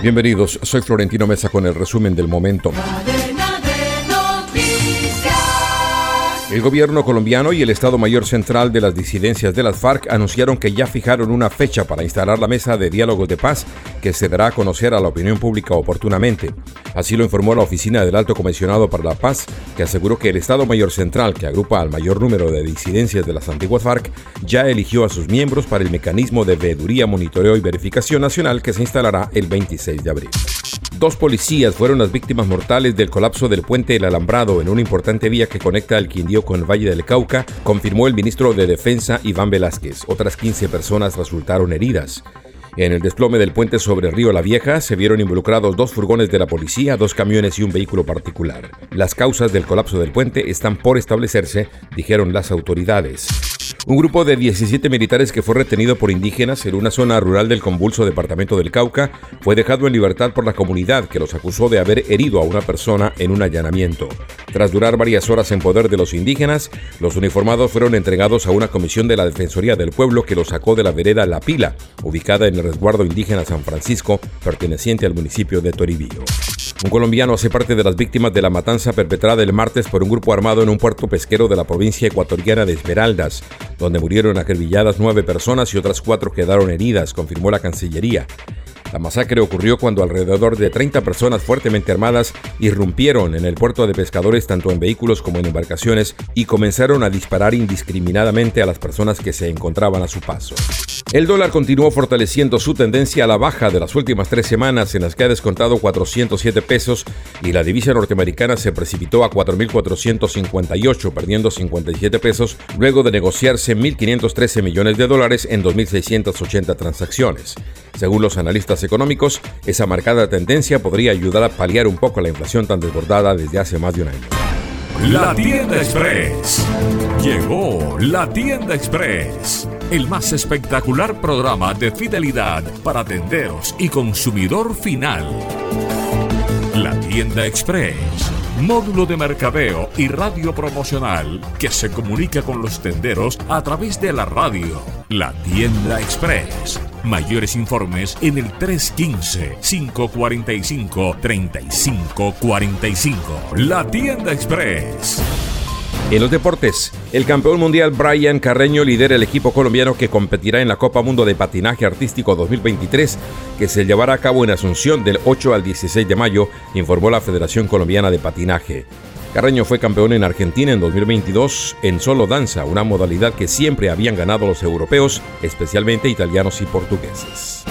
Bienvenidos, soy Florentino Mesa con el resumen del momento. El gobierno colombiano y el Estado Mayor Central de las disidencias de las FARC anunciaron que ya fijaron una fecha para instalar la mesa de diálogos de paz que se dará a conocer a la opinión pública oportunamente. Así lo informó la oficina del Alto Comisionado para la Paz, que aseguró que el Estado Mayor Central, que agrupa al mayor número de disidencias de las antiguas FARC, ya eligió a sus miembros para el mecanismo de veeduría, monitoreo y verificación nacional que se instalará el 26 de abril. Dos policías fueron las víctimas mortales del colapso del puente El Alambrado en una importante vía que conecta el Quindío con el Valle del Cauca, confirmó el ministro de Defensa Iván Velázquez. Otras 15 personas resultaron heridas. En el desplome del puente sobre el río La Vieja se vieron involucrados dos furgones de la policía, dos camiones y un vehículo particular. Las causas del colapso del puente están por establecerse, dijeron las autoridades. Un grupo de 17 militares que fue retenido por indígenas en una zona rural del convulso departamento del Cauca fue dejado en libertad por la comunidad que los acusó de haber herido a una persona en un allanamiento. Tras durar varias horas en poder de los indígenas, los uniformados fueron entregados a una comisión de la Defensoría del Pueblo que los sacó de la vereda La Pila, ubicada en el resguardo indígena San Francisco, perteneciente al municipio de Toribío. Un colombiano hace parte de las víctimas de la matanza perpetrada el martes por un grupo armado en un puerto pesquero de la provincia ecuatoriana de Esmeraldas, donde murieron acribilladas nueve personas y otras cuatro quedaron heridas, confirmó la Cancillería. La masacre ocurrió cuando alrededor de 30 personas fuertemente armadas irrumpieron en el puerto de pescadores tanto en vehículos como en embarcaciones y comenzaron a disparar indiscriminadamente a las personas que se encontraban a su paso. El dólar continuó fortaleciendo su tendencia a la baja de las últimas tres semanas en las que ha descontado 407 pesos y la divisa norteamericana se precipitó a 4.458 perdiendo 57 pesos luego de negociarse 1.513 millones de dólares en 2.680 transacciones. Según los analistas económicos, esa marcada tendencia podría ayudar a paliar un poco la inflación tan desbordada desde hace más de un año. La tienda express. Llegó la tienda express. El más espectacular programa de fidelidad para tenderos y consumidor final. La tienda express módulo de mercadeo y radio promocional que se comunica con los tenderos a través de la radio. La tienda express. Mayores informes en el 315-545-3545. La tienda express. En los deportes, el campeón mundial Brian Carreño lidera el equipo colombiano que competirá en la Copa Mundo de Patinaje Artístico 2023, que se llevará a cabo en Asunción del 8 al 16 de mayo, informó la Federación Colombiana de Patinaje. Carreño fue campeón en Argentina en 2022 en solo danza, una modalidad que siempre habían ganado los europeos, especialmente italianos y portugueses.